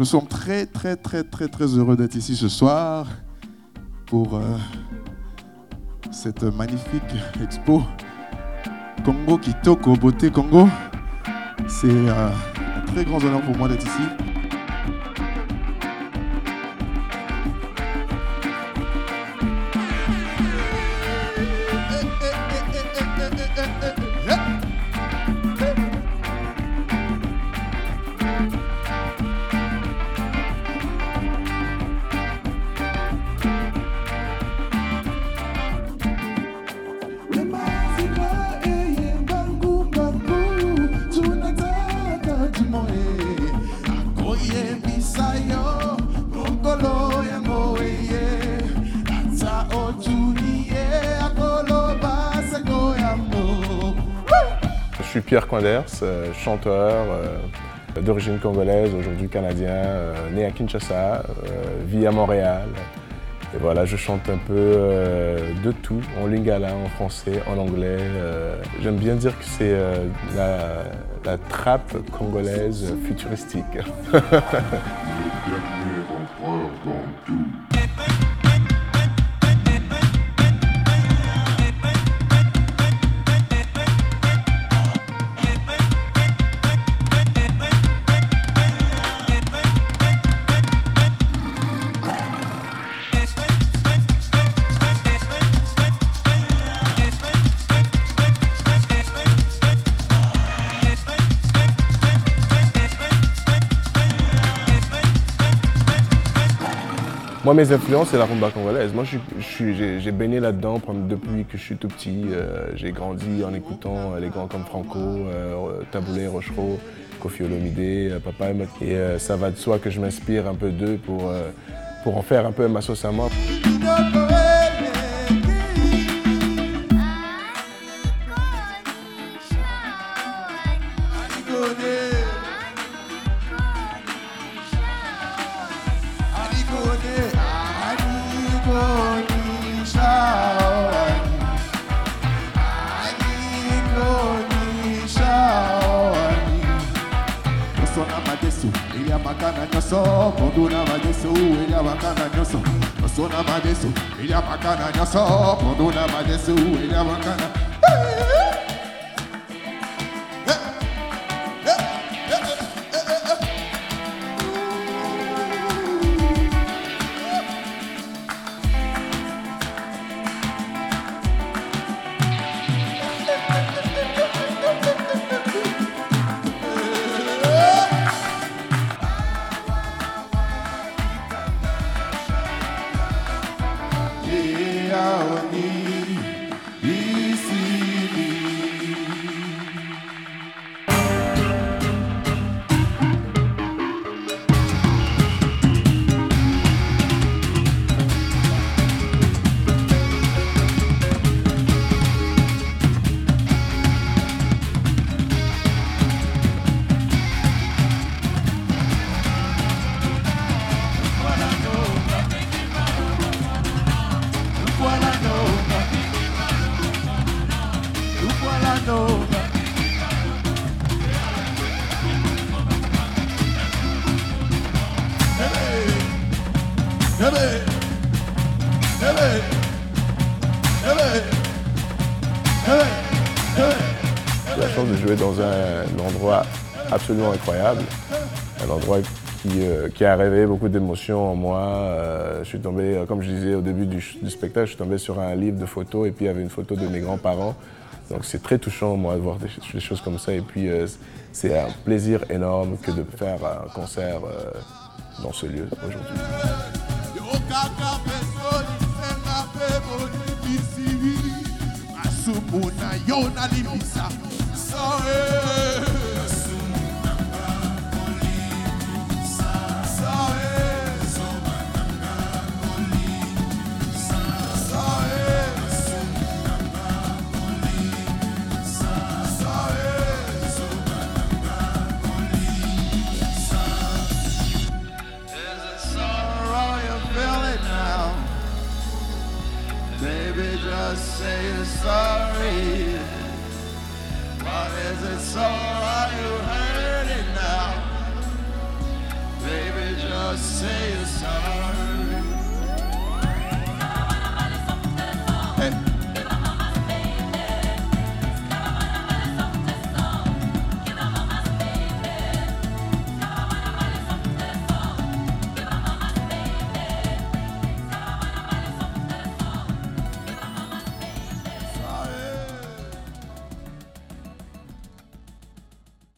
Nous sommes très, très, très, très, très heureux d'être ici ce soir pour euh, cette magnifique expo Congo Kitoko Beauté Congo. C'est euh, un très grand honneur pour moi d'être ici. Suis Pierre Coinders, euh, chanteur euh, d'origine congolaise, aujourd'hui canadien, euh, né à Kinshasa, vis à Montréal. Et voilà, je chante un peu de tout, en lingala, en français, en anglais. J'aime bien dire que c'est la, la trappe congolaise futuristique. Moi, mes influences, c'est la rumba congolaise. Moi, j'ai baigné là-dedans depuis que je suis tout petit. Euh, j'ai grandi en écoutant les grands comme Franco, euh, Taboulé, Rochereau, Kofi Olomide, Papa. Et ça va de soi que je m'inspire un peu d'eux pour, pour en faire un peu ma sauce à moi. nyoso ile makana nyoso ponduna madeso ile makana nyoso nyoso na madeso ile makana nyoso ponduna madeso ile makana. Hey! I need. J'ai la chance de jouer dans un, endroit absolument incroyable, un endroit qui, euh, qui a réveillé beaucoup d'émotions en moi. Euh, je suis tombé, euh, comme je disais au début du, spectacle, je suis tombé sur un livre de photos et puis il y avait une photo de mes grands-parents. Donc c'est très touchant moi de voir des, choses comme ça et puis c'est un plaisir énorme que de faire un concert dans ce lieu aujourd'hui. Baby, just say you're sorry. What is it so? You